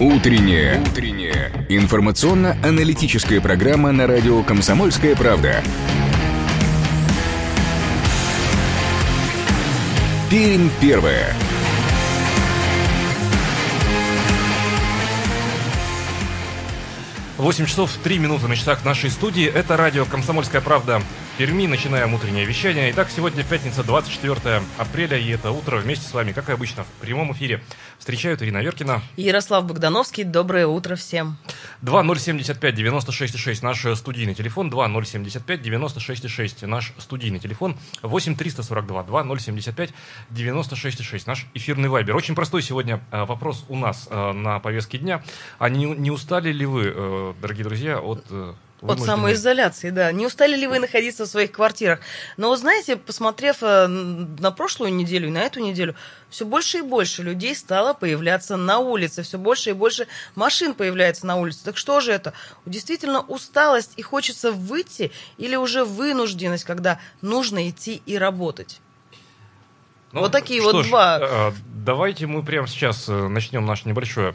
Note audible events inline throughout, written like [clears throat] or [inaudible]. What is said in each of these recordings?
Утренняя. Утренняя. Информационно-аналитическая программа на радио «Комсомольская правда». Пермь первая. 8 часов 3 минуты на часах нашей студии. Это радио «Комсомольская правда» Перми. Начинаем утреннее вещание. Итак, сегодня пятница, 24 апреля, и это утро вместе с вами, как и обычно, в прямом эфире. Встречают Ирина Веркина. Ярослав Богдановский. Доброе утро всем. 2075-96-6 наш студийный телефон. 2075-96-6 наш студийный телефон. 8-342-2075-96-6 наш эфирный вайбер. Очень простой сегодня э, вопрос у нас э, на повестке дня. А не, не устали ли вы э, дорогие друзья, от э, от самоизоляции, да. Не устали ли вы находиться в своих квартирах? Но, знаете, посмотрев э, на прошлую неделю и на эту неделю, все больше и больше людей стало появляться на улице, все больше и больше машин появляется на улице. Так что же это? Действительно усталость и хочется выйти или уже вынужденность, когда нужно идти и работать? Ну, вот такие вот ж, два. Э, давайте мы прямо сейчас начнем наше небольшое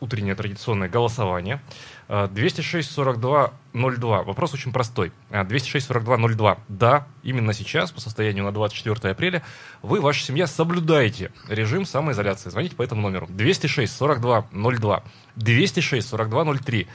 утреннее традиционное голосование. 206-42-02. Вопрос очень простой. 206-42-02. А, да, именно сейчас, по состоянию на 24 апреля, вы, ваша семья соблюдаете режим самоизоляции. Звоните по этому номеру. 206-42-02. 206-42-03.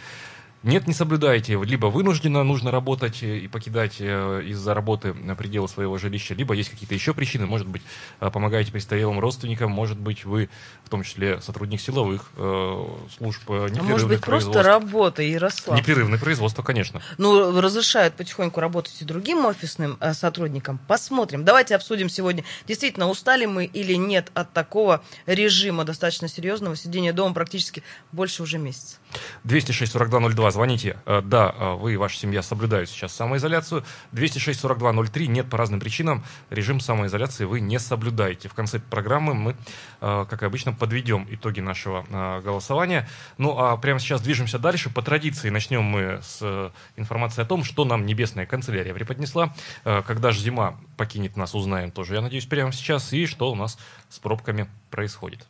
Нет, не соблюдаете. Либо вынужденно нужно работать и покидать э, из-за работы пределы своего жилища, либо есть какие-то еще причины. Может быть, э, помогаете престарелым родственникам, может быть, вы, в том числе, сотрудник силовых э, служб непрерывных а может быть, просто работа, Ярослав. Непрерывное производство, конечно. Ну, разрешают потихоньку работать и другим офисным сотрудникам. Посмотрим. Давайте обсудим сегодня, действительно, устали мы или нет от такого режима достаточно серьезного сидения дома практически больше уже месяца. 206-4202 звоните. Э, да, э, вы и ваша семья соблюдают сейчас самоизоляцию. 206-4203 нет по разным причинам. Режим самоизоляции вы не соблюдаете. В конце программы мы, э, как обычно, подведем итоги нашего голосования. Ну, а прямо сейчас движемся дальше. По традиции начнем мы с информации о том, что нам небесная канцелярия преподнесла. Когда же зима покинет нас, узнаем тоже, я надеюсь, прямо сейчас. И что у нас с пробками происходит.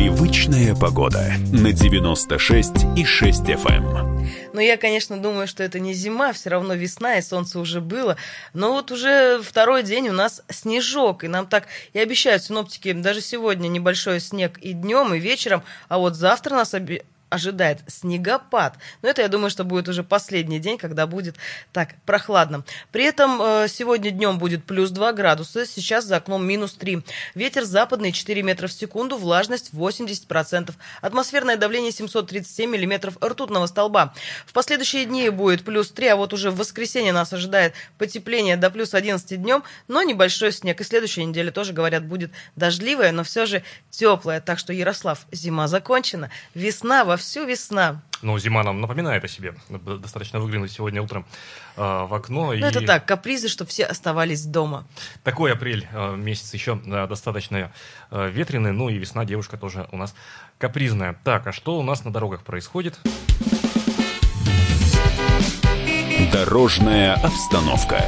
Привычная погода на 96 и 6 FM. Ну, я, конечно, думаю, что это не зима, все равно весна, и солнце уже было. Но вот уже второй день у нас снежок, и нам так и обещают синоптики даже сегодня небольшой снег и днем, и вечером, а вот завтра нас оби ожидает снегопад. Но это, я думаю, что будет уже последний день, когда будет так прохладно. При этом э, сегодня днем будет плюс 2 градуса, сейчас за окном минус 3. Ветер западный 4 метра в секунду, влажность 80%. Атмосферное давление 737 миллиметров ртутного столба. В последующие дни будет плюс 3, а вот уже в воскресенье нас ожидает потепление до плюс 11 днем, но небольшой снег. И следующая неделя тоже, говорят, будет дождливая, но все же теплая. Так что, Ярослав, зима закончена, весна во вовсю весна. Ну, зима нам напоминает о себе. Достаточно выглянуть сегодня утром э, в окно. Ну, и... это так, капризы, чтобы все оставались дома. Такой апрель э, месяц еще э, достаточно э, ветреный. Ну и весна, девушка тоже у нас капризная. Так, а что у нас на дорогах происходит? Дорожная обстановка.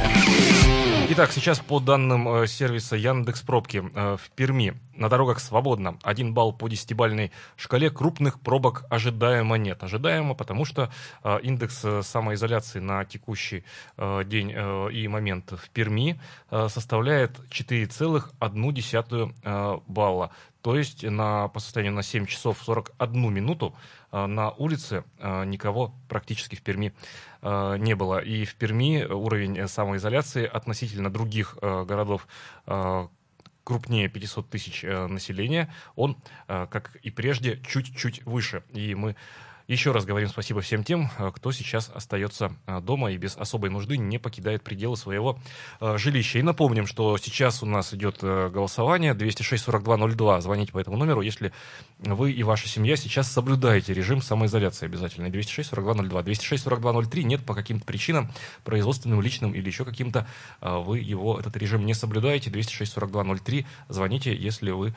Итак, сейчас по данным э, сервиса Яндекс Пробки э, в Перми на дорогах свободно. Один балл по десятибальной шкале. Крупных пробок ожидаемо нет. Ожидаемо, потому что э, индекс самоизоляции на текущий день и момент в Перми составляет 4,1 балла. То есть на, по состоянию на 7 часов 41 минуту на улице никого практически в Перми не было. И в Перми уровень самоизоляции относительно других городов крупнее 500 тысяч населения, он, как и прежде, чуть-чуть выше. И мы еще раз говорим спасибо всем тем, э, кто сейчас остается э, дома и без особой нужды не покидает пределы своего э, жилища. И напомним, что сейчас у нас идет голосование 206-4202. Звоните по этому номеру, если вы и ваша семья сейчас соблюдаете режим самоизоляции обязательно. 206-4202. 206-4203 нет по каким-то причинам, производственным, личным или еще каким-то, вы его, этот режим не соблюдаете. 206-4203. Звоните, если вы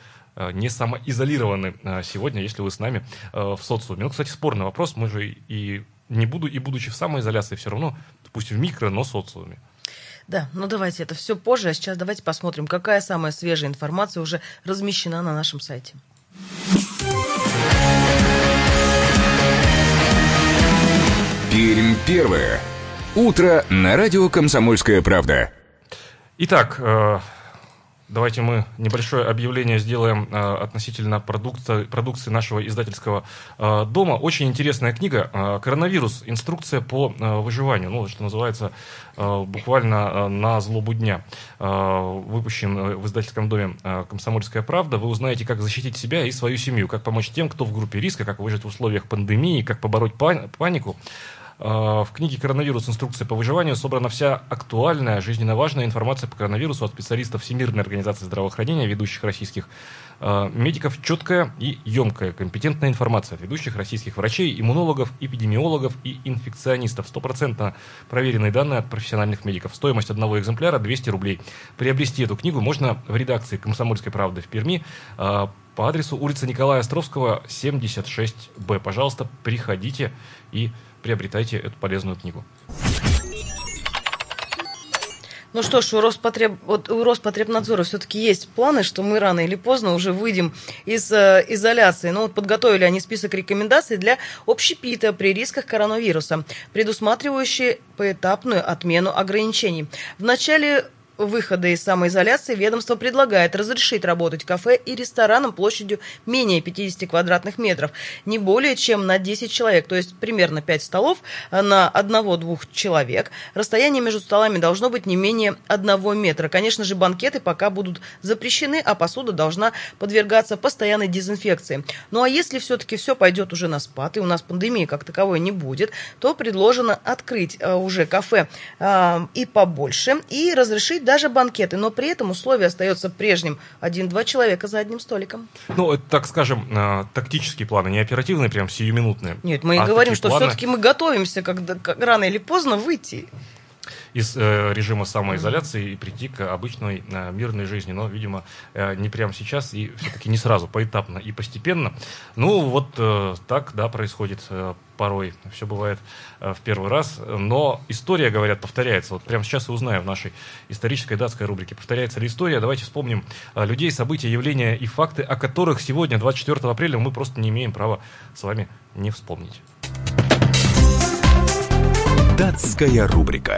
не самоизолированы э, сегодня, если вы с нами э, в социуме. Ну, кстати, спорный вопрос. Мы же и не буду, и будучи в самоизоляции, все равно, пусть в микро, но социуме. Да, ну давайте это все позже, а сейчас давайте посмотрим, какая самая свежая информация уже размещена на нашем сайте. Пермь первое. Утро на радио «Комсомольская правда». Итак, э, давайте мы небольшое объявление сделаем э, относительно продукции, продукции нашего издательского э, дома. Очень интересная книга «Коронавирус. Инструкция по выживанию». Ну, что называется, буквально на злобу дня. Выпущен в издательском доме «Комсомольская правда». Вы узнаете, как защитить себя и свою семью, как помочь тем, кто в группе риска, как выжить в условиях пандемии, как побороть панику. А, в книге «Коронавирус. Инструкция по выживанию» собрана вся актуальная, жизненно важная информация по коронавирусу от специалистов Всемирной организации здравоохранения, ведущих российских а, медиков, четкая и емкая, компетентная информация от ведущих российских врачей, иммунологов, эпидемиологов и инфекционистов. Стопроцентно проверенные данные от профессиональных медиков. Стоимость одного экземпляра 200 рублей. Приобрести эту книгу можно в редакции «Комсомольской правды» в Перми а, по адресу улица Николая Островского, 76Б. Пожалуйста, приходите и приобретайте эту полезную книгу. Ну что ж, у, Роспотреб... вот у Роспотребнадзора все-таки есть планы, что мы рано или поздно уже выйдем из э, изоляции. Ну вот подготовили они список рекомендаций для общепита при рисках коронавируса, предусматривающие поэтапную отмену ограничений. В начале выхода из самоизоляции ведомство предлагает разрешить работать кафе и ресторанам площадью менее 50 квадратных метров, не более чем на 10 человек, то есть примерно 5 столов на одного-двух человек. Расстояние между столами должно быть не менее 1 метра. Конечно же, банкеты пока будут запрещены, а посуда должна подвергаться постоянной дезинфекции. Ну а если все-таки все пойдет уже на спад, и у нас пандемии как таковой не будет, то предложено открыть э, уже кафе э, и побольше, и разрешить даже банкеты, но при этом условие остается прежним. Один-два человека за одним столиком. Ну, это, так скажем, э, тактические планы, не оперативные, прям сиюминутные. Нет, мы и а говорим, что планы... все-таки мы готовимся, когда как, рано или поздно выйти из э, режима самоизоляции и прийти к обычной э, мирной жизни. Но, видимо, э, не прямо сейчас и все-таки не сразу, поэтапно и постепенно. Ну, вот э, так, да, происходит э, порой. Все бывает э, в первый раз. Но история, говорят, повторяется. Вот прямо сейчас и узнаем в нашей исторической датской рубрике. Повторяется ли история? Давайте вспомним э, людей, события, явления и факты, о которых сегодня, 24 апреля, мы просто не имеем права с вами не вспомнить. Датская рубрика.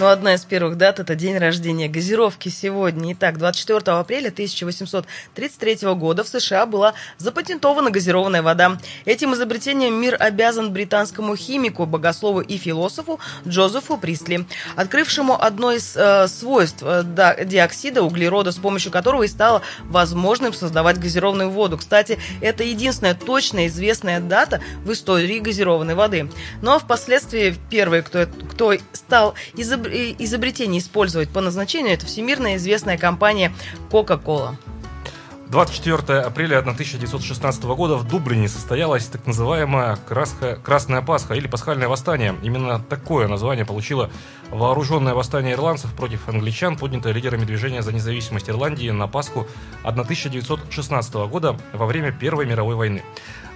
Ну, одна из первых дат – это день рождения газировки сегодня. Итак, 24 апреля 1833 года в США была запатентована газированная вода. Этим изобретением мир обязан британскому химику, богослову и философу Джозефу Присли, открывшему одно из э, свойств э, диоксида углерода, с помощью которого и стало возможным создавать газированную воду. Кстати, это единственная точная известная дата в истории газированной воды. Ну а впоследствии первый, кто, кто стал изобретателем изобретение использовать по назначению, это всемирно известная компания Coca-Cola. 24 апреля 1916 года в Дублине состоялась так называемая Красная Пасха или Пасхальное восстание. Именно такое название получило вооруженное восстание ирландцев против англичан, поднятое лидерами движения за независимость Ирландии на Пасху 1916 года во время Первой мировой войны.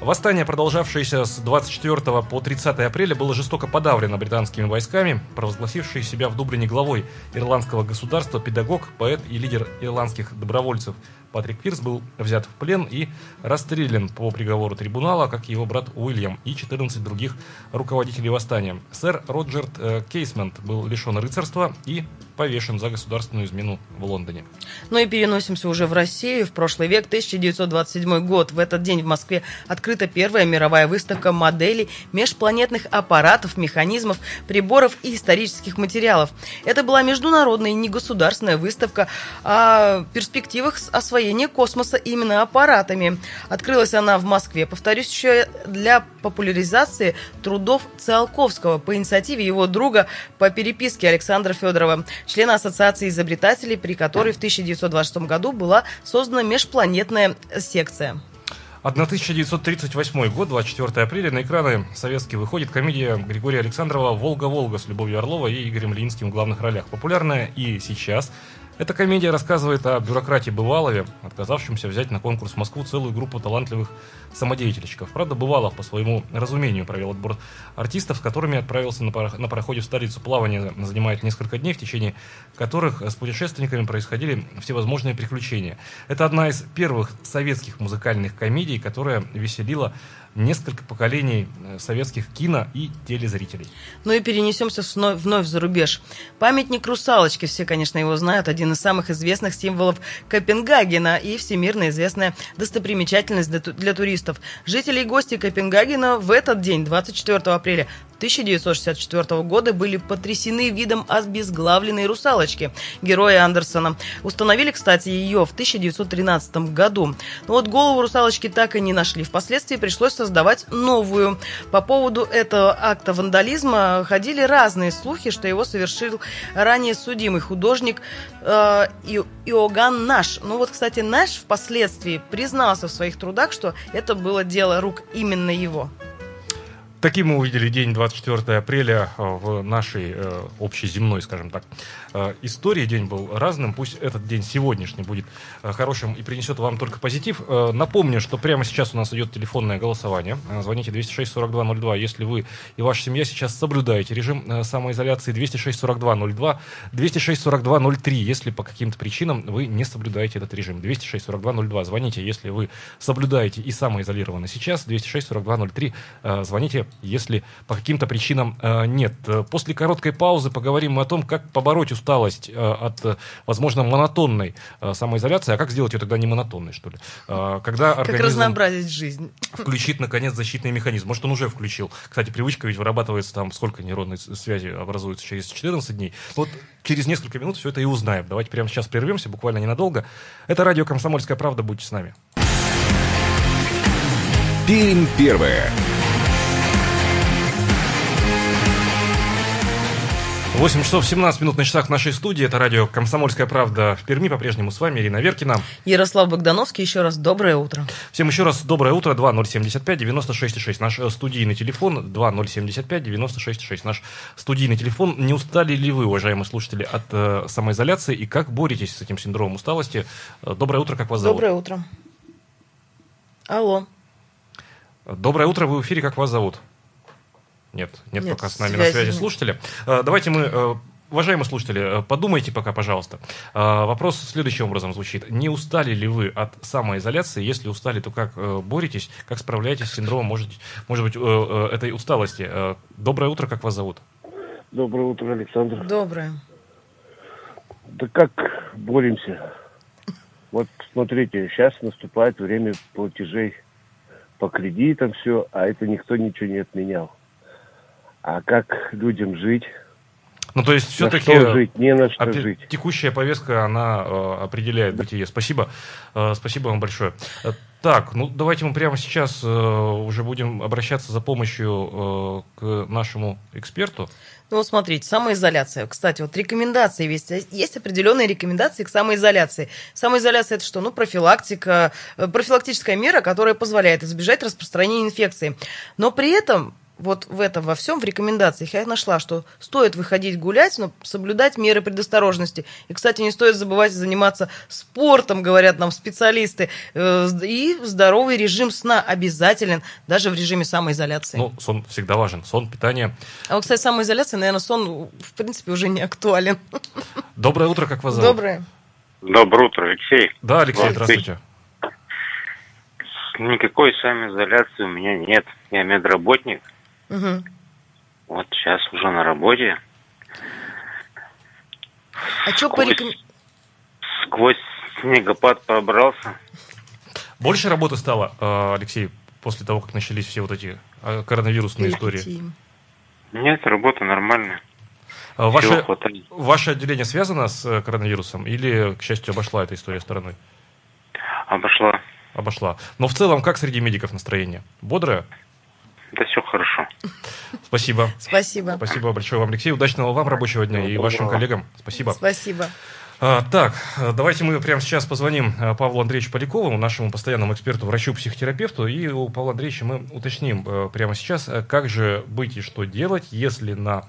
Восстание, продолжавшееся с 24 по 30 апреля, было жестоко подавлено британскими войсками, провозгласивший себя в Дублине главой ирландского государства педагог, поэт и лидер ирландских добровольцев Патрик Пирс был взят в плен и расстрелян по приговору трибунала, как его брат Уильям и 14 других руководителей восстания. Сэр Роджер э, Кейсмент был лишен рыцарства и повешен за государственную измену в Лондоне. Ну и переносимся уже в Россию, в прошлый век, 1927 год. В этот день в Москве открыта первая мировая выставка моделей межпланетных аппаратов, механизмов, приборов и исторических материалов. Это была международная негосударственная выставка о перспективах освоения космоса именно аппаратами. Открылась она в Москве, повторюсь, еще для популяризации трудов Циолковского по инициативе его друга по переписке Александра Федорова члена Ассоциации изобретателей, при которой в 1926 году была создана межпланетная секция. 1938 год, 24 апреля, на экраны советские выходит комедия Григория Александрова «Волга-Волга» с Любовью Орловой и Игорем Ленинским в главных ролях. Популярная и сейчас Эта комедия рассказывает о бюрократе Бывалове, отказавшемся взять на конкурс в Москву целую группу талантливых самодеятельщиков. Правда, Бывалов, по своему разумению, провел отбор артистов, с которыми отправился на, парох- на пароходе в столицу. Плавание занимает несколько дней, в течение которых с путешественниками происходили всевозможные приключения. Это одна из первых советских музыкальных комедий, которая веселила несколько поколений э, советских кино и телезрителей. Ну и перенесемся вновь, вновь за рубеж. Памятник русалочки, все, конечно, его знают, один из самых известных символов Копенгагена и всемирно известная достопримечательность для, ту- для туристов. Жители и гости Копенгагена в этот день, 24 апреля 1964 года, были потрясены видом обезглавленной русалочки героя Андерсона. Установили, кстати, ее в 1913 году. Но вот голову русалочки так и не нашли. Впоследствии пришлось создавать новую. По поводу этого акта вандализма ходили разные слухи, что его совершил ранее судимый художник э, Иоганн Наш. Ну вот, кстати, Наш впоследствии признался в своих трудах, что это было дело рук именно его. Таким мы увидели день 24 апреля э, в нашей э, общей земной, скажем так, э, истории. День был разным. Пусть этот день сегодняшний будет хорошим и принесет вам только позитив. Напомню, что прямо сейчас у нас идет телефонное голосование. Звоните 206-4202, если вы и ваша семья сейчас соблюдаете режим самоизоляции. 206-4202, 206-4203, если по каким-то причинам вы не соблюдаете этот режим. 206-4202, звоните, если вы соблюдаете и самоизолированы сейчас. 206-4203, э, звоните, если по каким-то причинам э, нет. Э, После короткой паузы поговорим мы о том, как побороть усталость э, от, возможно, монотонной самоизоляции. А как сделать ее тогда не монотонной, что ли? Когда Как организм разнообразить жизнь. включит, наконец, защитный механизм. Может, он уже включил. Кстати, привычка ведь вырабатывается там, сколько нейронной связи образуется через 14 дней. Вот через несколько минут все это и узнаем. Давайте прямо сейчас прервемся, буквально ненадолго. Это радио «Комсомольская правда». Будьте с нами. Пермь первая. 8 часов 17 минут на часах нашей студии. Это радио «Комсомольская правда» в Перми. По-прежнему с вами Ирина Веркина. Ярослав Богдановский, еще раз доброе утро. Всем еще раз доброе утро. 2075-96-6. Наш э, студийный телефон 2075-96-6. Наш студийный телефон. Не устали ли вы, уважаемые слушатели, от э, самоизоляции? И как боретесь с этим синдромом усталости? Э, Доброе утро, как вас зовут? Доброе утро. Алло. Доброе утро, вы в эфире, как вас зовут? Нет, нет, Нет, пока с нами на связи нет. слушатели. Э, Давайте мы, э, уважаемые слушатели, э, подумайте пока, пожалуйста. Вопрос следующим образом звучит. Не устали ли вы от самоизоляции? Если устали, то как боретесь? Как справляетесь с синдромом, может, может быть, этой усталости? Доброе утро, как вас зовут? Доброе утро, Александр. Доброе. Да как боремся? Вот смотрите, сейчас наступает время платежей по кредитам, все, а это никто ничего не отменял. А как людям жить? Ну, то есть, На все-таки... что жить? Не на что Опе- жить. Текущая повестка, она э, определяет бытие. Спасибо. Э, спасибо вам большое. Э, так, ну давайте мы прямо сейчас э, уже будем обращаться за помощью э, к нашему эксперту. Ну вот смотрите, самоизоляция. Кстати, вот рекомендации есть. Есть определенные рекомендации к самоизоляции. Самоизоляция это что? Ну, профилактика, э, профилактическая мера, которая позволяет избежать распространения инфекции. Но при этом вот в этом во всем в рекомендациях я нашла, что стоит выходить гулять, но соблюдать меры предосторожности. И, кстати, не стоит забывать заниматься спортом, говорят нам специалисты. Э, И здоровый режим сна обязателен, даже в режиме самоизоляции. Ну, сон всегда важен. Сон, питание. А вот, кстати, самоизоляция, наверное, сон, в принципе, уже не актуален. Доброе утро, как вас зовут? Доброе. Доброе утро, Алексей. Да, Алексей, Здравствуйте. здравствуйте. Никакой самоизоляции у меня нет. Я медработник. Мгм. Вот сейчас уже на работе. А что по Сквозь, сквозь снегопад пробрался. Больше работы стало, э, Алексей, после того, как начались все вот эти э, коронавирусные истории? перипетии? Нет, работа нормальная. Э, Ваше, ваше отделение связано с коронавирусом или, к счастью, обошла эта история стороной? Обошла. Обошла. Но в целом, как среди медиков настроение? Бодрое? Да все хорошо. Спасибо. Спасибо. Спасибо большое вам, Алексей. Удачного вам рабочего дня и вашим коллегам. Спасибо. Спасибо. А, так, давайте мы прямо сейчас позвоним э, Павлу Андреевичу Полякову, нашему постоянному эксперту, врачу-психотерапевту, и у Павла Андреевича мы уточним э, прямо сейчас, как же быть и что делать, если на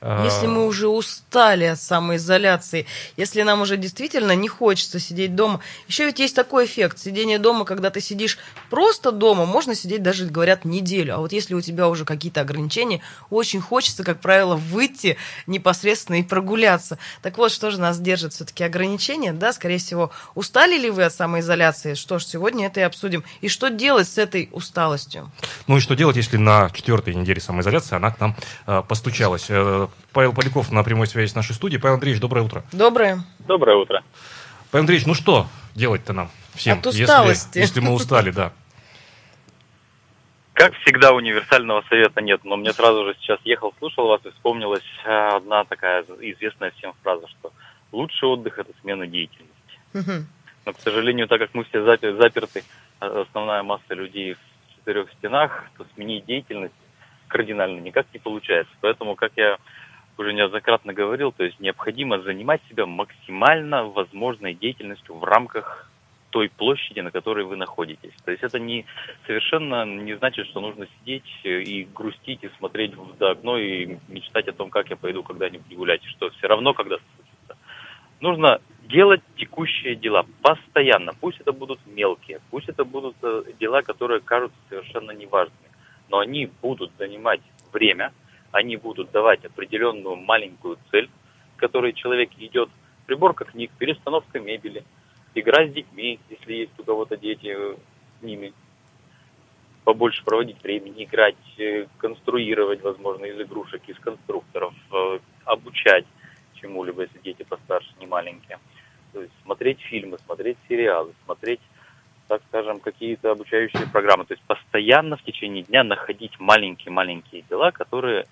Если мы уже устали от самоизоляции, если нам уже действительно не хочется сидеть дома. Еще ведь есть такой эффект. Сидение дома, когда ты сидишь просто дома, можно сидеть даже, говорят, неделю. А вот если у тебя уже какие-то ограничения, очень хочется, как правило, выйти непосредственно и прогуляться. Так вот, что же нас держит все-таки ограничения? Да, скорее всего, устали ли вы от самоизоляции? Что ж, сегодня это и обсудим. И что делать с этой усталостью? Ну и что делать, если на четвертой неделе самоизоляции она к нам э, постучалась? Э, Павел Поляков на прямой связи с нашей студией. Павел Андреевич, доброе утро. Доброе. Доброе утро. Павел Андреевич, ну что делать-то нам всем, От усталости. Если, если мы устали, да? Как всегда, универсального совета нет, но мне сразу же сейчас ехал, слушал вас и вспомнилась а, одна такая известная всем фраза, что лучший отдых – это смена деятельности. Но, к сожалению, так как мы все запер- заперты, а, основная масса людей в четырех стенах, то сменить деятельность кардинально никак не получается. Поэтому, как я уже неоднократно говорил, то есть необходимо занимать себя максимально возможной деятельностью в рамках той площади, на которой вы находитесь. То есть это не совершенно не значит, что нужно сидеть и грустить и смотреть за окно и мечтать о том, как я пойду когда-нибудь гулять, что все равно когда-то случится. Нужно делать текущие дела постоянно. Пусть это будут мелкие, пусть это будут э, дела, которые кажутся совершенно неважными, но они будут занимать время, они будут давать определенную маленькую цель, к которой человек идет. Приборка книг, перестановка мебели, игра с детьми, если есть у кого-то дети э, с ними, побольше проводить времени, играть, э, конструировать, возможно, из игрушек, из конструкторов, э, обучать чему-либо, если дети постарше, не маленькие. То есть смотреть фильмы, смотреть сериалы, смотреть, так скажем, какие-то обучающие программы. То есть постоянно в течение дня находить маленькие-маленькие дела, которые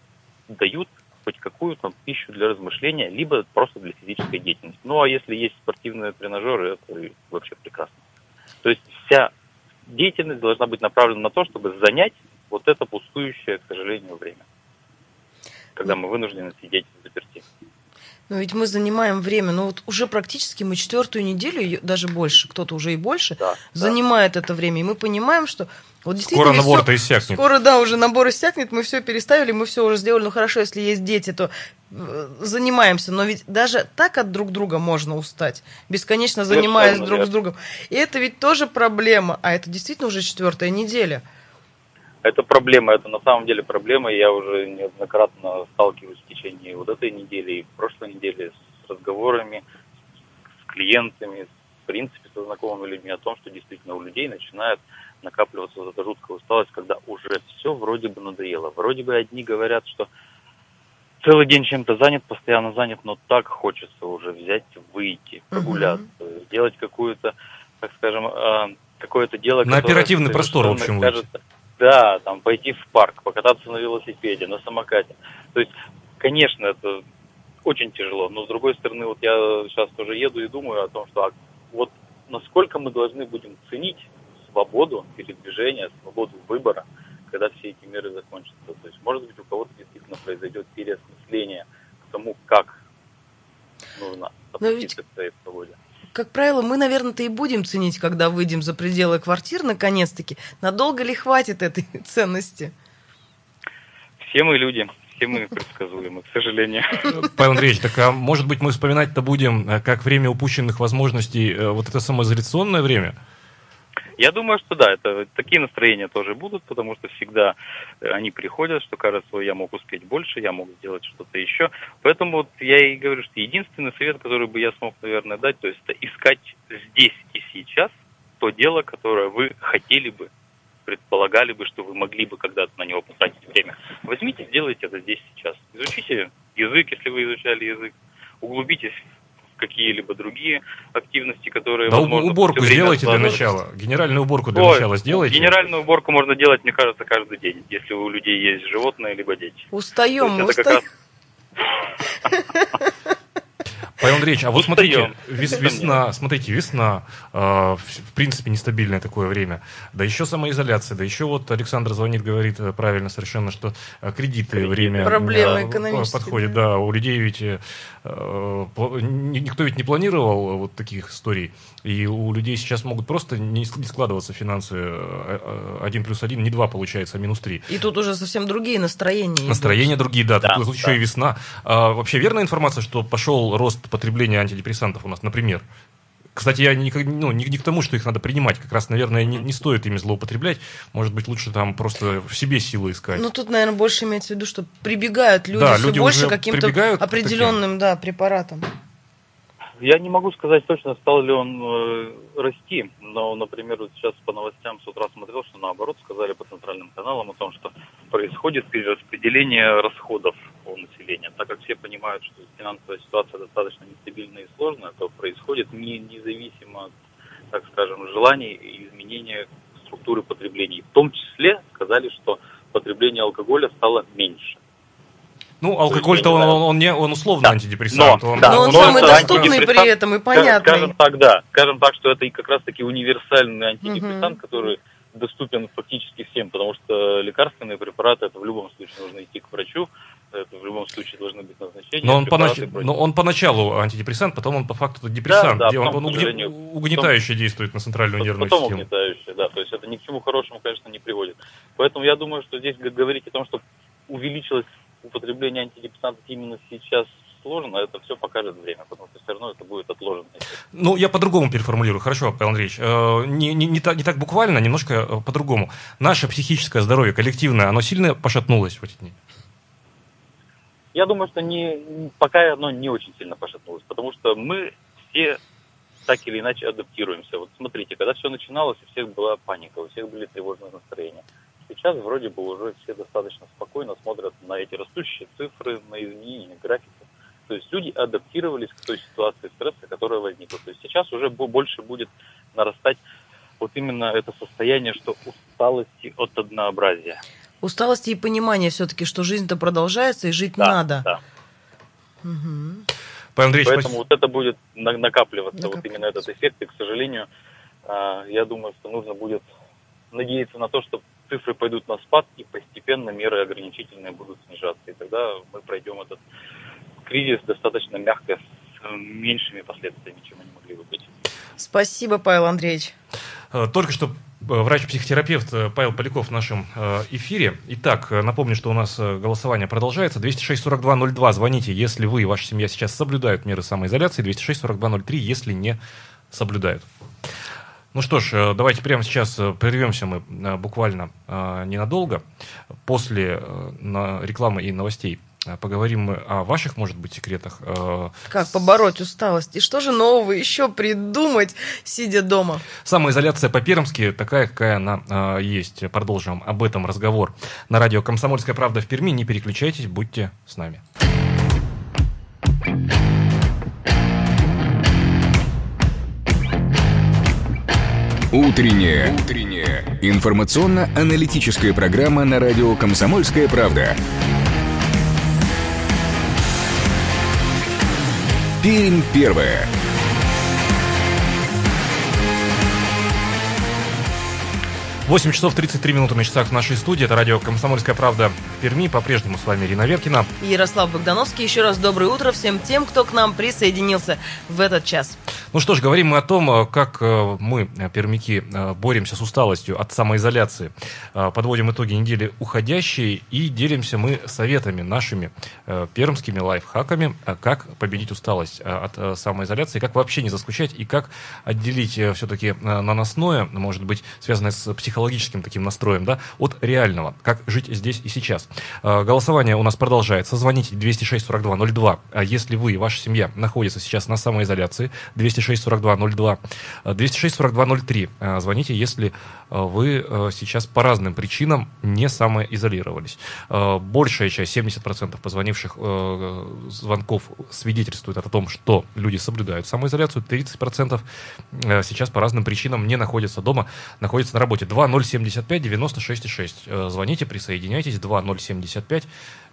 дают хоть какую-то пищу для размышления, либо просто для физической деятельности. Ну, а если есть спортивные тренажеры, это вообще прекрасно. То есть вся деятельность должна быть направлена на то, чтобы занять вот это пустующее, к сожалению, время, когда мы вынуждены сидеть в заперти. Но ведь мы занимаем время, ну вот уже практически мы четвертую неделю, и даже больше, кто-то уже и больше, Да, занимает это время. И мы понимаем, что вот действительно... Скоро набор-то всё- иссякнет. Скоро, да, уже набор иссякнет, мы все переставили, мы все уже сделали. Ну хорошо, если есть дети, то э, занимаемся. Но ведь даже так от друг друга можно устать, бесконечно занимаясь друг с другом. И это ведь тоже проблема, а это действительно уже четвертая неделя. Это проблема, это на самом деле проблема. Я уже неоднократно сталкиваюсь в течение вот этой недели и прошлой недели с разговорами с клиентами, в принципе, со знакомыми людьми о том, что действительно у людей начинает накапливаться вот эта жуткая усталость, когда уже все вроде бы надоело. Вроде бы одни говорят, что целый день чем-то занят, постоянно занят, но так хочется уже взять, выйти, прогуляться, сделать какую-то, так скажем, э, какое-то дело, На оперативный простор, в общем, выйти. Да, там пойти в парк, покататься на велосипеде, на самокате. То есть, конечно, это очень тяжело, но с другой стороны, вот я сейчас тоже еду и думаю о том, что а, вот насколько мы должны будем ценить свободу передвижения, свободу выбора, когда все эти меры закончатся. То есть, может быть, у кого-то действительно произойдет переосмысление к тому, как нужно относиться к своей свободе. Как правило, мы, наверное-то и будем ценить, когда выйдем за пределы квартир, наконец-таки. Надолго ли хватит этой [laughs] ценности? Все мы люди, все мы предсказуемы, к сожалению. [laughs] Павел Андреевич, так а может быть мы вспоминать-то будем э, как время упущенных возможностей э, вот это самоизоляционное время? Я думаю, что да, это такие настроения тоже будут, потому что всегда э, они приходят, что кажется, «Ой, я мог успеть больше, я мог сделать что-то еще. Поэтому вот я и говорю, что единственный совет, который бы я смог, наверное, дать, то есть это искать здесь и сейчас то дело, которое вы хотели бы, предполагали бы, что вы могли бы когда-то на него потратить время. Возьмите, сделайте это здесь сейчас. Изучите язык, если вы изучали язык. Углубитесь какие-либо другие активности, которые, Да возможно, уборку сделайте для начала. Генеральную уборку для Ой, начала сделайте. Генеральную уборку можно делать, мне кажется, каждый день, если у людей есть животные либо дети. Устаем, устаем. раз [laughs] Павел Андреевич, а вот смотрите, вес- весна, смотрите, весна, э, в принципе, нестабильное такое время, да еще самоизоляция, да еще вот Александр звонит, говорит э, правильно совершенно, что э, кредиты, время Проблемы э, экономические, подходит, да. да, у людей ведь э, никто ведь не планировал вот таких историй, и у людей сейчас могут просто не складываться финансы э, э, один плюс один, не два получается, а минус три. И тут уже совсем другие настроения. идут. Настроения другие, да, Да, тут еще да. и весна. А, вообще верная информация, что пошел рост потребления антидепрессантов у нас, например? Кстати, я не, к- ну, не, не к тому, что их надо принимать. Как раз, наверное, не, не стоит ими злоупотреблять. Может быть, лучше там просто в себе силы искать. Ну, тут, наверное, больше имеется в виду, что прибегают люди Да, все люди больше каким-то определенным да, препаратам. Я не могу сказать точно, стал ли он э, расти, но, например, вот сейчас по новостям с утра смотрел, что наоборот сказали по центральным каналам о том, что происходит перераспределение расходов у населения. Так как все понимают, что финансовая ситуация достаточно нестабильная и сложная, то происходит не, независимо от, так скажем, желаний и изменения структуры потребления. В том числе сказали, что потребление алкоголя стало меньше. Ну, алкоголь-то он, он, он не, он условно Да. антидепрессант. Но, он, да, Но он но самый доступный при этом и Скажем- понятный. Скажем так, да. Скажем так, что это и как раз-таки универсальный антидепрессант, Мгм. который доступен фактически всем, потому что лекарственные препараты, это в любом случае нужно идти к врачу, это в любом случае должны быть назначения. Но он, понач- но он поначалу антидепрессант, потом он по факту депрессант. да, где он, потом, он угне- сожалению, угнетающе действует на центральную нервную Потом систему. угнетающее, да. То есть это ни к чему хорошему, конечно, не приводит. Поэтому я думаю, что здесь говорить о том, что увеличилось употребление антидепрессантов именно сейчас сложно, это все покажет время, потому что все равно это будет отложено. Ну, я по-другому переформулирую. Хорошо, Павел Андреевич. Э, Не, не, не, та- не так буквально, немножко э, по-другому. Наше психическое здоровье коллективное, оно сильно пошатнулось в эти дни? Я думаю, что не- пока оно не очень сильно пошатнулось, потому что мы все так или иначе адаптируемся. Вот смотрите, когда все начиналось, у всех была паника, у всех были тревожные настроения. Сейчас вроде бы уже все достаточно спокойно смотрят на эти растущие цифры, на изменения графиков. То есть люди адаптировались к той ситуации стресса, которая возникла. То есть сейчас уже бо- больше будет нарастать вот именно это состояние, что усталости от однообразия. Усталости и понимание все-таки, что жизнь-то продолжается и жить Да, надо. да. Павел Андреевич, Поэтому спасибо. вот это будет на- накапливаться, вот Накапливаться. именно этот эффект. И, к сожалению, а, я думаю, что нужно будет надеяться на то, что цифры пойдут на спад, и постепенно меры ограничительные будут снижаться. И тогда мы пройдем этот кризис достаточно мягко, с меньшими последствиями, чем они могли бы быть. Спасибо, Павел Андреевич. Э, Только что э, врач-психотерапевт э, Павел Поляков в нашем эфире. Итак, напомню, что у нас голосование продолжается. 206-4202, звоните, если вы и ваша семья сейчас соблюдают меры самоизоляции. 206-4203, если не соблюдают. Ну что ж, э, давайте прямо сейчас э, прервемся мы э, буквально ненадолго. После рекламы и новостей поговорим мы о ваших, может быть, секретах. Как побороть усталость? И что же нового еще придумать, сидя дома? Самоизоляция по-пермски такая, какая она есть. Продолжим об этом разговор на радио «Комсомольская правда» в Перми. Не переключайтесь, будьте с нами. Утренняя. Утренняя. Информационно-аналитическая программа на радио «Комсомольская правда». Пермь первая. 8 часов 33 минуты на часах в нашей студии. Это радио «Комсомольская правда» в Перми. По-прежнему с вами Ирина Веркина. И Ярослав Богдановский. Еще раз доброе утро всем тем, кто к нам присоединился в этот час. Ну что ж, говорим мы о том, э, как э, мы, э, пермяки, боремся с усталостью от самоизоляции. Подводим итоги недели уходящей и делимся мы советами нашими пермскими лайфхаками, как победить усталость от самоизоляции, как вообще не заскучать и как отделить все-таки наносное, может быть, связанное с психологическим таким настроем, да, от реального, как жить здесь и сейчас. Э, Голосование у нас продолжается. Звоните 206-4202, а если вы и ваша семья находится сейчас на самоизоляции, 206-4202, э, 206-4203. Э, Звоните, если вы сейчас по разным причинам не самоизолировались. Большая часть, 70% позвонивших звонков свидетельствует о том, что люди соблюдают самоизоляцию, 30% э, сейчас по разным причинам не находятся дома, находятся на работе. 2075 96 6. Э, звоните, присоединяйтесь. 2075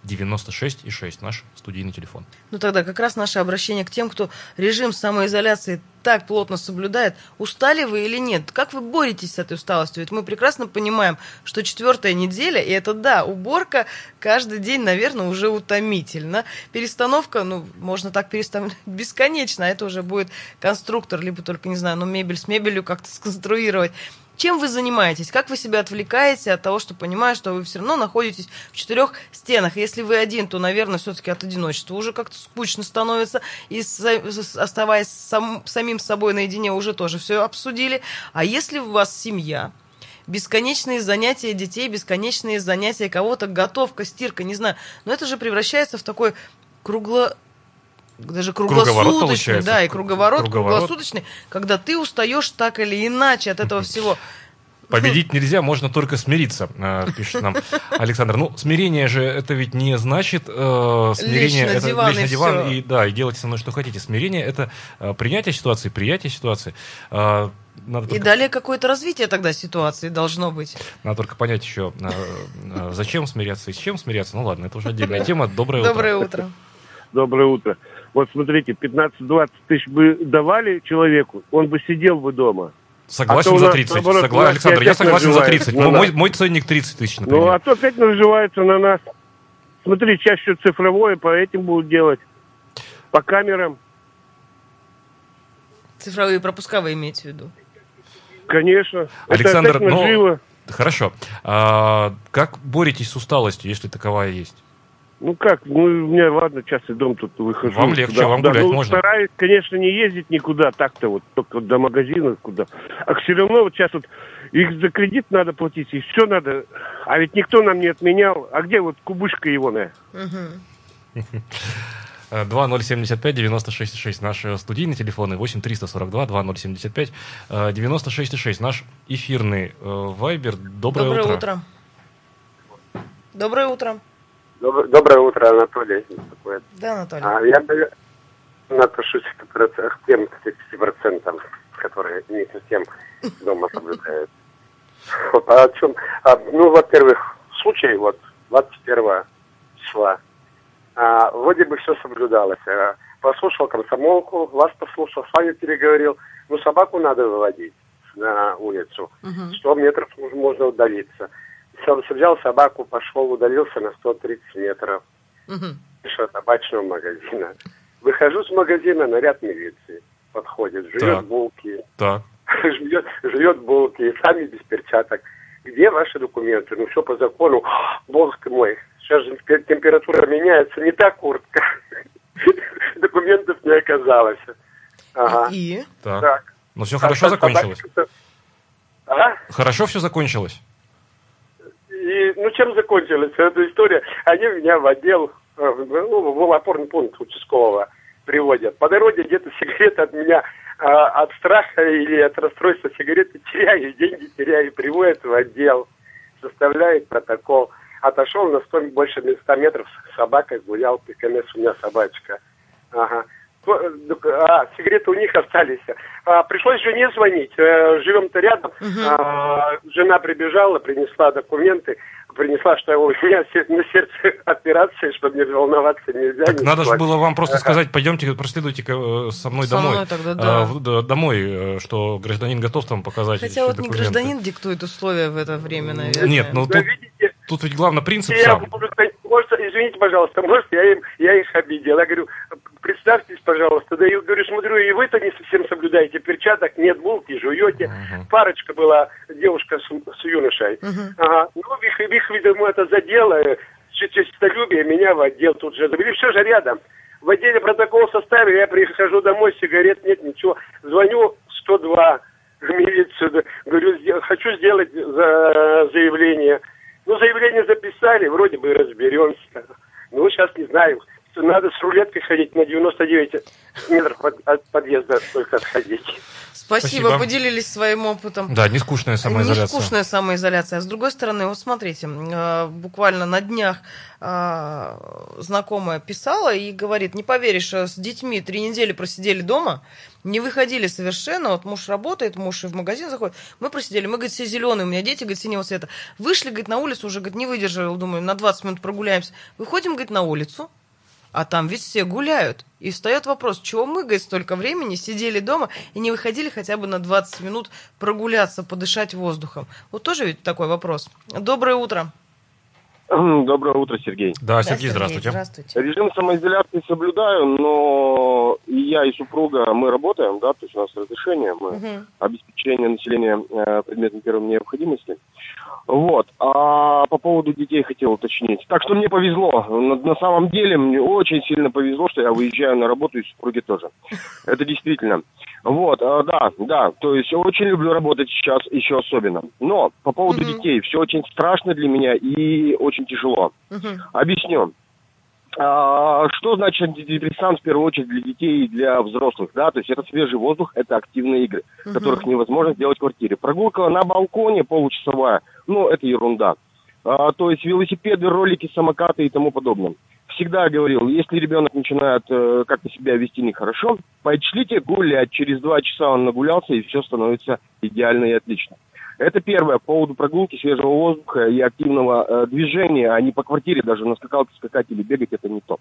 96 и 6. Наш студийный телефон. Ну тогда как раз наше обращение к тем, кто режим самоизоляции так плотно соблюдает. Устали вы или нет? Как вы боретесь с этой усталостью? Ведь мы прекрасно понимаем, что четвертая неделя, и это да, уборка каждый день, наверное, уже утомительно. Перестановка, ну, можно так переставлять [laughs] бесконечно, а это уже будет конструктор, либо только, не знаю, ну, мебель с мебелью как-то сконструировать. Чем вы занимаетесь? Как вы себя отвлекаете от того, что понимаю, что вы все равно находитесь в четырех стенах? Если вы один, то, наверное, все-таки от одиночества уже как-то скучно становится. И оставаясь сам, самим собой наедине, уже тоже все обсудили. А если у вас семья, бесконечные занятия детей, бесконечные занятия кого-то, готовка, стирка, не знаю. Но это же превращается в такой кругло даже круглосуточный, да, и круговорот, круговорот круглосуточный, когда ты устаешь так или иначе от этого всего. Победить нельзя, можно только смириться, э, пишет нам [laughs] Александр. Ну, смирение же это ведь не значит э, смирение. Лечь на это диван, лечь на и, диван все. и да, и делать со мной что хотите. Смирение это э, принятие ситуации, приятие ситуации. Э, надо И только, далее какое-то развитие тогда ситуации должно быть. надо только понять еще, э, э, зачем смиряться и с чем смиряться. Ну ладно, это уже отдельная [laughs] тема. Доброе утро. Доброе утро. Доброе утро. Вот смотрите, 15-20 тысяч бы давали человеку, он бы сидел бы дома. Согласен А за нас, 30. наоборот, Согла- Александр, я согласен за наживают 30. на Мой, нас. мой ценник 30 тысяч, например. Ну, а то опять наживаются на нас. Смотри, чаще цифровое, по этим будут делать. По камерам, Цифровые пропуска вы имеете в виду? конечно. Александр, это наживо. Хорошо. А, как боретесь с усталостью, если таковая есть? Ну как, ну у меня, ладно, частный дом тут выхожу. Вам легче, туда, вам туда. гулять ну, можно. Стараюсь, конечно, не ездить никуда так-то вот, только до магазина куда. А все равно вот сейчас вот их за кредит надо платить, и все надо. А ведь никто нам не отменял. А где вот кубышка его, на? Э, 2075 96 6 наш э, студийный телефон и 8 342 2075 э, 96 6 наш эфирный э, вайбер. Доброе, Доброе утро. утро. Доброе утро. Доб- Доброе утро, Анатолий. беспокоит. Да, Анатолий. А, я отношусь к, тем 30%, которые не совсем дома соблюдают. Вот, а о чем? А, ну, во-первых, случай вот 21 числа. А, вроде бы все соблюдалось. А, послушал комсомолку, вас послушал, с вами переговорил. Ну, собаку надо выводить на улицу. Мгм. 100 метров можно удалиться. Все, взял собаку, пошел, удалился на 130 метров. Мгм. Что, табачного магазина. Выхожу с магазина, наряд милиции подходит, жует Так. булки, Так. [laughs] жует, жует булки, сами без перчаток. Где ваши документы? Ну, все по закону. [gasps] Бог ты мой, сейчас же темпе- температура меняется, не та куртка. [laughs] Документов не оказалось. Ага. И? Так. Так. Ну все хорошо А закончилось. А? Хорошо все закончилось. И, ну, чем закончилась эта история? Они меня в отдел, э, ну, в опорный пункт участкового приводят. По дороге где-то сигареты от меня а, от страха или от расстройства сигареты теряю, деньги теряю, приводят в отдел, составляет протокол. Отошел на 100, больше 100 метров с собакой, гулял, ПКМС у меня собачка. Ага. Э, А, сигареты у них остались. А, пришлось жене звонить. Э, Живем-то рядом. А, жена прибежала, принесла документы, принесла, что у меня на сердце [laughs] операция, что мне волноваться нельзя. Так ни надо же было вам просто сказать, пойдемте, проследуйте э, со мной Со домой. мной тогда, да. А, в- да, домой, э, что гражданин готов там показать Хотя вот не документы. гражданин диктует условия в это время, наверное. Нет, ну тут, видите, тут ведь главный принцип я, сам. может, извините, пожалуйста, может, я, им, я их обидел. Я говорю, представьтесь, пожалуйста. Да я говорю, смотрю, и вы-то не совсем соблюдаете перчаток, нет булки, жуете. Парочка была, девушка с, с юношей. Ага. Ну, их, их, видимо, это задело, э, честолюбие, меня в отдел тут же. Говорю, все же рядом. В отделе протокол составили, я прихожу домой, сигарет нет, ничего. Звоню 102 в милицию, говорю, «Сдел- хочу сделать за- заявление. Ну, заявление записали, вроде бы разберемся. Ну, сейчас не знаю, надо с рулеткой ходить на 99 метров от, от подъезда только отходить. Спасибо, Спасибо. поделились своим опытом. Да, не скучная самоизоляция. Не скучная самоизоляция. А с другой стороны, вот смотрите, э, буквально на днях э, знакомая писала и говорит, не поверишь, э, с детьми три недели просидели дома, не выходили совершенно, вот муж работает, муж и в магазин заходит, мы просидели, мы, говорит, все зеленые, у меня дети, говорит, синего цвета. Вышли, говорит, на улицу, уже, говорит, не выдержали, думаю, на 20 минут прогуляемся. Выходим, говорит, на улицу, а там ведь все гуляют. И встает вопрос, чего мы, говорит, столько времени сидели дома и не выходили хотя бы на 20 минут прогуляться, подышать воздухом. Вот тоже ведь такой вопрос. Доброе утро. Доброе утро, Сергей. Да, Сергей, здравствуйте. Здравствуйте. Режим самоизоляции соблюдаю, но и я, и супруга, мы работаем, да, то есть у нас разрешение, мы Мгм. обеспечение населения э, предметом первой необходимости. Вот. А по поводу детей хотел уточнить. Так что мне повезло. На, на самом деле мне очень сильно повезло, что я выезжаю на работу и супруги тоже. Это действительно. Вот, а, да, да. То есть очень люблю работать сейчас еще особенно. Но по поводу Мгм. детей все очень страшно для меня и очень тяжело. Мгм. Объясню. А, Что значит антидепрессант в первую очередь для детей и для взрослых, да, то есть это свежий воздух, это активные игры, Мгм. которых невозможно сделать в квартире. Прогулка на балконе получасовая, ну, это ерунда. А, то есть велосипеды, ролики, самокаты и тому подобное. Всегда говорил, если ребенок начинает э, как-то себя вести нехорошо, пошлите гулять, через два часа он нагулялся, и все становится идеально и отлично. Это первое, по поводу прогулки, свежего воздуха и активного э, движения, а не по квартире даже на скакалке скакать или бегать, это не то.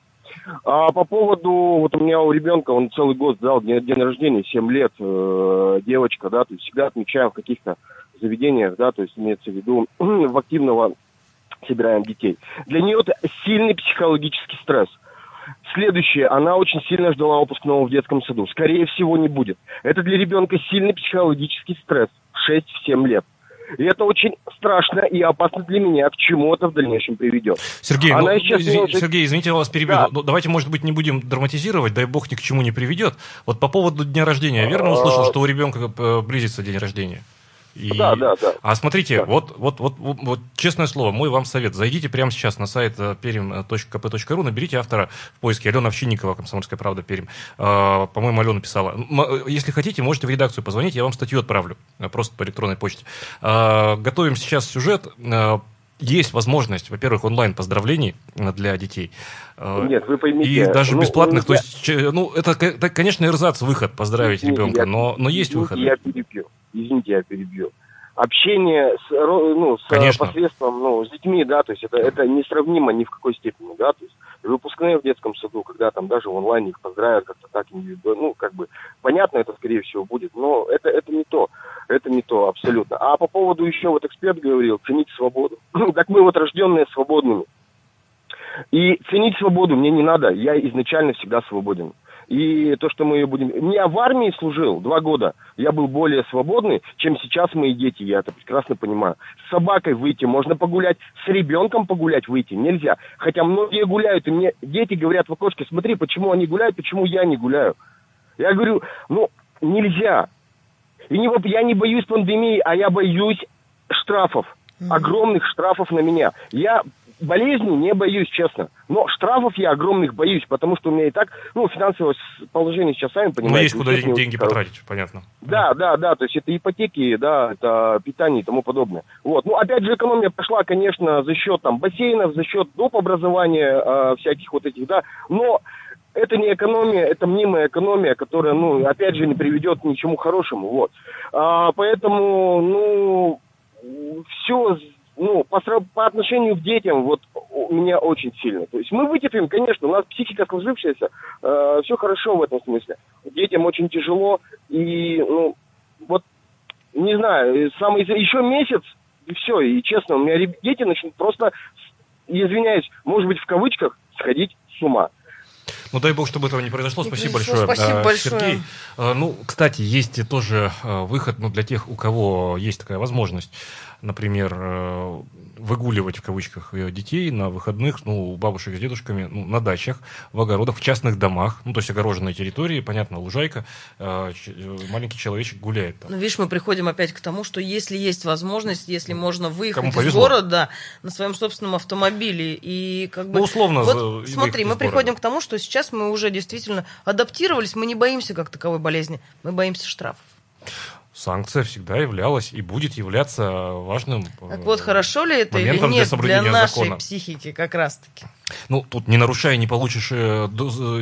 А по поводу, вот у меня у ребенка, он целый год ждал день, день рождения, 7 лет, э, девочка, да, то есть всегда отмечаем в каких-то заведениях, да, то есть имеется в виду [clears throat] в активного собираем детей. Для нее это сильный психологический стресс. Следующее, она очень сильно ждала выпускного в детском саду. Скорее всего, не будет. Это для ребенка сильный психологический стресс. 6-7 лет. И это очень страшно и опасно для меня, к чему это в дальнейшем приведет. Сергей, Она ну, сейчас изви- может- Сергей, извините, я вас перебью. Да. Давайте, может быть, не будем драматизировать, дай бог ни к чему не приведет. Вот по поводу дня рождения, я верно услышал, что у ребенка э, близится день рождения? И- Да, да, да. А смотрите, Да. вот, вот, вот, вот, вот честное слово, мой вам совет. Зайдите прямо сейчас на сайт э, перим.кп.ру, наберите автора в поиске Алена Овчинникова, «Комсомольская правда», Пермь. Э, По-моему, Алена писала. Э, Если хотите, можете в редакцию позвонить, я вам статью отправлю, э, просто по электронной почте. Э, Готовим сейчас сюжет. Есть возможность, во-первых, онлайн поздравлений э, для детей. Э, Нет, вы поймите. И даже ну, бесплатных, то я- есть, ну, это, это, конечно, эрзац выход поздравить Извините, ребенка, я- но, но есть извините, выход. Я перебью. Извините, я перебью. Общение с, ну, с Конечно. посредством, ну, с детьми, да, то есть это, это несравнимо ни в какой степени, да, то есть выпускные в детском саду, когда там даже в онлайне их поздравят как-то так индивидуально, ну, как бы, понятно, это скорее всего будет, но это, это не то, это не то абсолютно. А по поводу еще, вот эксперт говорил, ценить свободу. [clears throat] так мы вот рожденные свободными. И ценить свободу мне не надо, я изначально всегда свободен. И то, что мы ее будем... Я в армии служил два года, я был более свободный, чем сейчас мои дети, я это прекрасно понимаю. С собакой выйти можно погулять, с ребенком погулять выйти нельзя. Хотя многие гуляют, и мне дети говорят в окошке, смотри, почему они гуляют, почему я не гуляю. Я говорю, ну, нельзя. И не, я не боюсь пандемии, а я боюсь штрафов. Огромных штрафов на меня. Я болезни не боюсь, честно. Но штрафов я огромных боюсь, потому что у меня и так, ну, финансовое положение сейчас, сами понимаете. Ну, есть куда деньги хорошее. потратить, понятно. Да, да, да, то есть это ипотеки, да, это питание и тому подобное. Вот, ну, опять же, экономия пошла, конечно, за счет там бассейнов, за счет доп. образования, э, всяких вот этих, да, но это не экономия, это мнимая экономия, которая, ну, опять же, не приведет к чему хорошему, вот. А, поэтому, ну, все, ну, по, по отношению к детям, вот, у меня очень сильно. То есть мы вытерпим, конечно, у нас психика сложившаяся, все хорошо в этом смысле. Детям очень тяжело, и, ну, вот, не знаю, самый, еще месяц, и все, и честно, у меня дети начнут просто, извиняюсь, может быть, в кавычках, сходить с ума. Ну, дай бог, чтобы этого не произошло. Спасибо большое, Спасибо э, большое. Сергей. Э, Ну, кстати, есть и тоже э, выход ну, для тех, у кого есть такая возможность. Например, э, выгуливать в кавычках э, детей на выходных, ну, у бабушек с дедушками, ну, на дачах, в огородах, в частных домах, ну, то есть огороженной территории, понятно, лужайка, э, маленький человечек гуляет там. Ну, видишь, мы приходим опять к тому, что если есть возможность, если можно выехать из города на своем собственном автомобиле и как бы... Ну, условно, Вот смотри, мы приходим к тому, что сейчас мы уже действительно адаптировались, мы не боимся как таковой болезни, мы боимся штрафов. Санкция всегда являлась и будет являться важным Так э, вот, хорошо ли это или нет для, нашей закона. психики как раз-таки? Ну, тут не нарушая, не получишь э,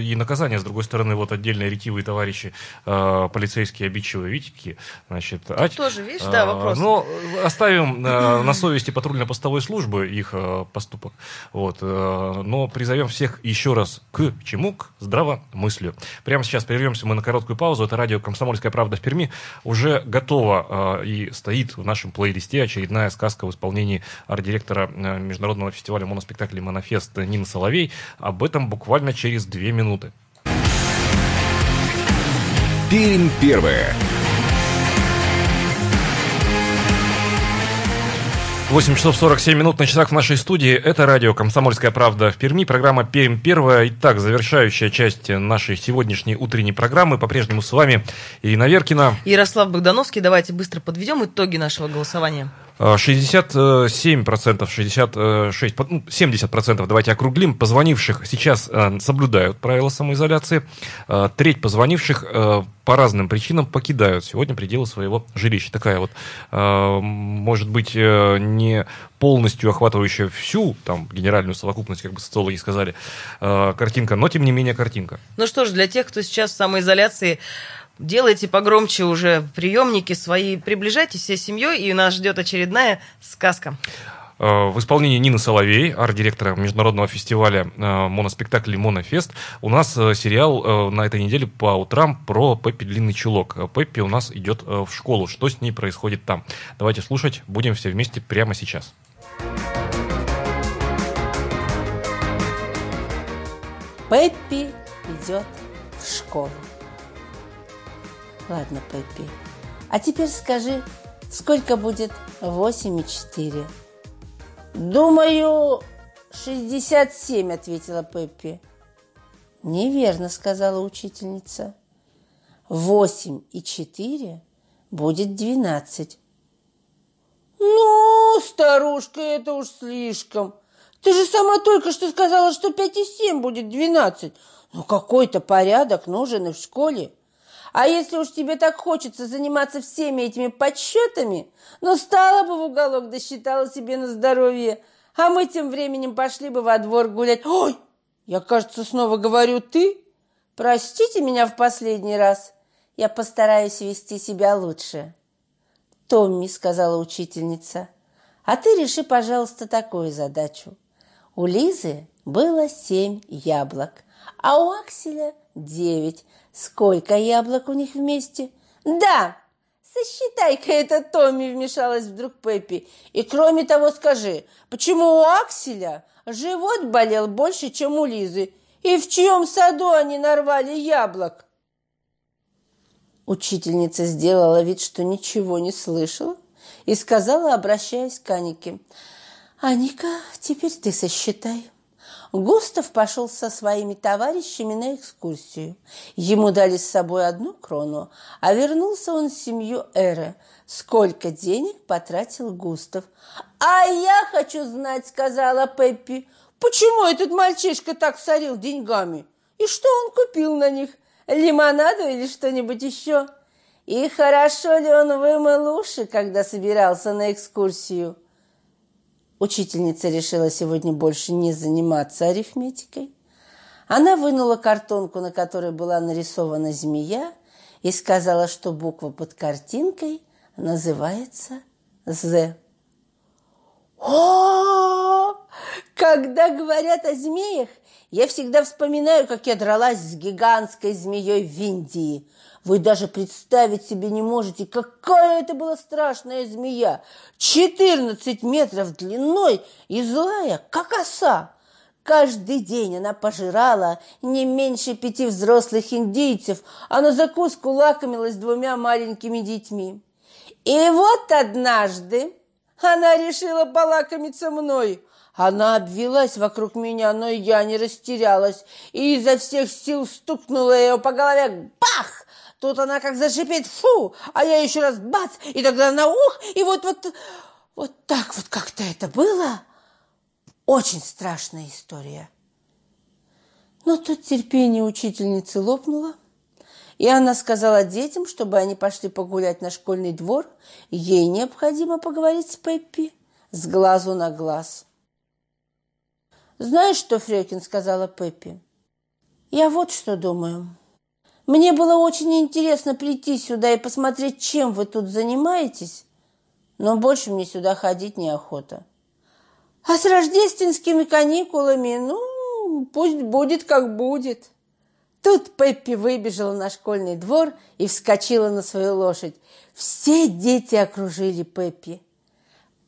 и наказание. С другой стороны, вот отдельные ретивые товарищи, э, полицейские обидчивые витики, значит... ать, тоже, видишь, да, э, вопрос. Но оставим э, на совести патрульно-постовой службы их э, поступок. Вот, э, но призовем всех еще раз к чему? К здравомыслию. Прямо сейчас прервемся мы на короткую паузу. Это радио «Комсомольская правда» в Перми. Уже готова э, и стоит в нашем плейлисте очередная сказка в исполнении арт-директора э, международного фестиваля моноспектаклей «Монофест» Нины Соловей. Об этом буквально через две минуты. Пермь первая. 8 часов 47 минут на часах в нашей студии. Это радио «Комсомольская правда» в Перми. Программа «Пермь первая». Итак, завершающая часть нашей сегодняшней утренней программы. По-прежнему с вами Ирина Веркина. Ярослав Богдановский, давайте быстро подведем итоги нашего голосования. А, 67%, 66, по- ну, 70%, давайте округлим, позвонивших сейчас э, соблюдают правила самоизоляции. Э, Треть позвонивших э, по разным причинам покидают сегодня пределы своего жилища. Такая вот, э, может быть, э, не полностью охватывающая всю там генеральную совокупность, как бы социологи сказали, э, картинка, но тем не менее картинка. Ну что ж, для тех, кто сейчас в самоизоляции, делайте погромче уже приемники свои, приближайтесь всей семьей, и нас ждет очередная сказка. Э, В исполнении Нины Соловей, арт-директора международного фестиваля э, моноспектаклей «Монофест», у нас э, сериал на этой неделе по утрам про Пеппи Длинный Чулок. Пеппи у нас идет в школу. Что с ней происходит там? Давайте слушать. Будем все вместе прямо сейчас. Пеппи идет в школу. Ладно, Пеппи. А теперь скажи, сколько будет 8 и 4? Думаю, 67, ответила Пеппи. Неверно, сказала учительница. 8 и 4 будет 12. Ну, старушка, это уж слишком. Ты же сама только что сказала, что 5 и 7 будет 12. Ну, какой-то порядок нужен и в школе. А если уж тебе так хочется заниматься всеми этими подсчетами, ну, стала бы в уголок, да считала себе на здоровье. А мы тем временем пошли бы во двор гулять. Ой, я, кажется, снова говорю «ты». Простите меня в последний раз. Я постараюсь вести себя лучше. Томми, сказала учительница, а ты реши, пожалуйста, такую задачу. У Лизы было семь яблок, а у Акселя девять. Сколько яблок у них вместе? Да, сосчитай-ка это, Томми, вмешалась вдруг Пеппи. И кроме того скажи, почему у Акселя живот болел больше, чем у Лизы? И в чьем саду они нарвали яблок? Учительница сделала вид, что ничего не слышала, и сказала, обращаясь к Анике, «Аника, теперь ты сосчитай». Густав пошел со своими товарищами на экскурсию. Ему дали с собой одну крону, а вернулся он с семью Эры. Сколько денег потратил Густав? «А я хочу знать», — сказала Пеппи, «почему этот мальчишка так сорил деньгами? И что он купил на них? Лимонаду или что-нибудь еще? И хорошо ли он вымыл уши, когда собирался на экскурсию?» Учительница решила сегодня больше не заниматься арифметикой. Она вынула картонку, на которой была нарисована змея, и сказала, что буква под картинкой называется «З». О, когда говорят о змеях, я всегда вспоминаю, как я дралась с гигантской змеей в Индии. Вы даже представить себе не можете, какая это была страшная змея. 14 метров длиной и злая, как оса. Каждый день она пожирала не меньше пяти взрослых индийцев, а на закуску лакомилась двумя маленькими детьми. И вот однажды Она решила полакомиться мной. Она обвелась вокруг меня, но я не растерялась и изо всех сил стукнула ее по голове. Бах! Тут она как зашипит «фу», а я еще раз бац, и тогда на ух, и вот, вот, вот так вот как-то это было. Очень страшная история. Но тут терпение учительницы лопнуло, и она сказала детям, чтобы они пошли погулять на школьный двор. Ей необходимо поговорить с Пеппи с глазу на глаз. «Знаешь что, Фрекин?» – сказала Пеппи. «Я вот что думаю. Мне было очень интересно прийти сюда и посмотреть, чем вы тут занимаетесь, но больше мне сюда ходить неохота. А с рождественскими каникулами, ну, пусть будет, как будет». Тут Пеппи выбежала на школьный двор и вскочила на свою лошадь. Все дети окружили Пеппи.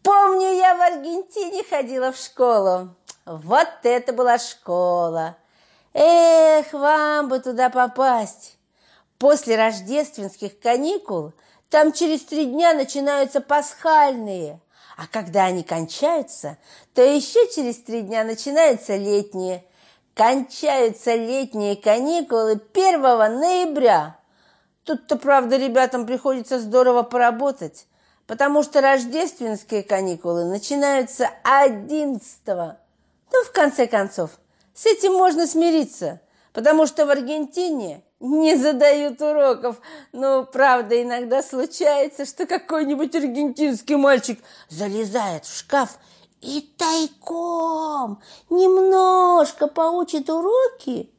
Помню, я в Аргентине ходила в школу. Вот это была школа! Эх, вам бы туда попасть! После рождественских каникул там через три дня начинаются пасхальные, а когда они кончаются, то еще через три дня начинаются летние. Кончаются летние каникулы 1 ноября. Тут-то, правда, ребятам приходится здорово поработать, потому что рождественские каникулы начинаются 11 -го. Ну, в конце концов, с этим можно смириться, потому что в Аргентине не задают уроков. Но, правда, иногда случается, что какой-нибудь аргентинский мальчик залезает в шкаф и тайком немножко поучит уроки.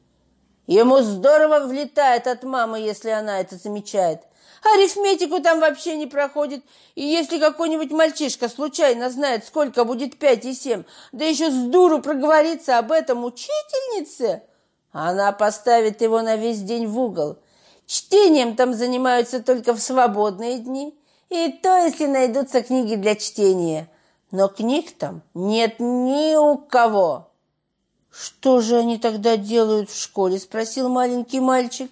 Ему здорово влетает от мамы, если она это замечает. Арифметику там вообще не проходит. И если какой-нибудь мальчишка случайно знает, сколько будет пять и семь, да еще с дуру проговорится об этом учительнице, она поставит его на весь день в угол. Чтением там занимаются только в свободные дни. И то, если найдутся книги для чтения. Но книг там нет ни у кого. «Что же они тогда делают в школе?» – спросил маленький мальчик.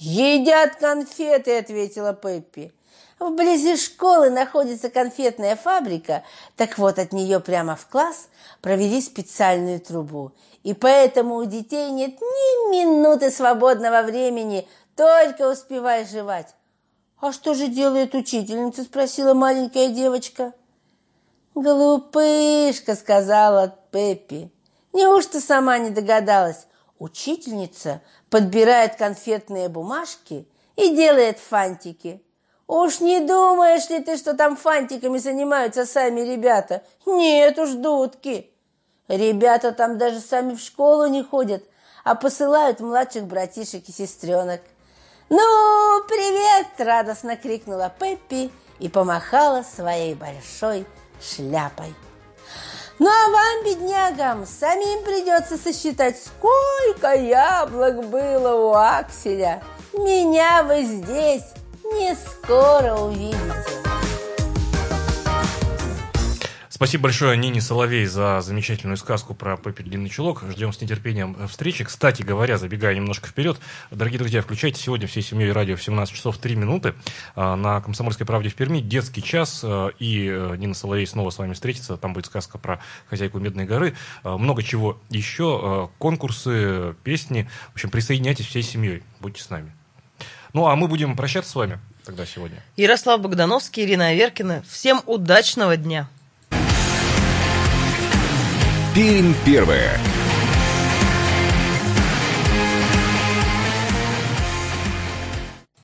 «Едят конфеты», — ответила Пеппи. Вблизи школы находится конфетная фабрика, так вот от нее прямо в класс провели специальную трубу. И поэтому у детей нет ни минуты свободного времени, только успевай жевать. «А что же делает учительница?» – спросила маленькая девочка. «Глупышка», – сказала Пеппи. «Неужто сама не догадалась? Учительница подбирает конфетные бумажки и делает фантики. Уж не думаешь ли ты, что там фантиками занимаются сами ребята? Нет уж, дудки. Ребята там даже сами в школу не ходят, а посылают младших братишек и сестренок. «Ну, привет!» – радостно крикнула Пеппи и помахала своей большой шляпой. Ну а вам, беднягам, самим придется сосчитать, сколько яблок было у Акселя. Меня вы здесь не скоро увидите. Спасибо большое Нине Соловей за замечательную сказку про Пеппи Длинный Чулок. Ждем с нетерпением встречи. Кстати говоря, забегая немножко вперед, дорогие друзья, включайте сегодня всей семьей радио в 17 часов 3 минуты а, на «Комсомольской правде» в Перми. Детский час. А, и э, Нина Соловей снова с вами встретится. Там будет сказка про хозяйку Медной горы. Много чего еще. Конкурсы, песни. В общем, присоединяйтесь всей семьей. Будьте с нами. Ну, а мы будем прощаться с вами тогда сегодня. Ярослав Богдановский, Ирина Аверкина. Всем удачного дня! Пермь первая.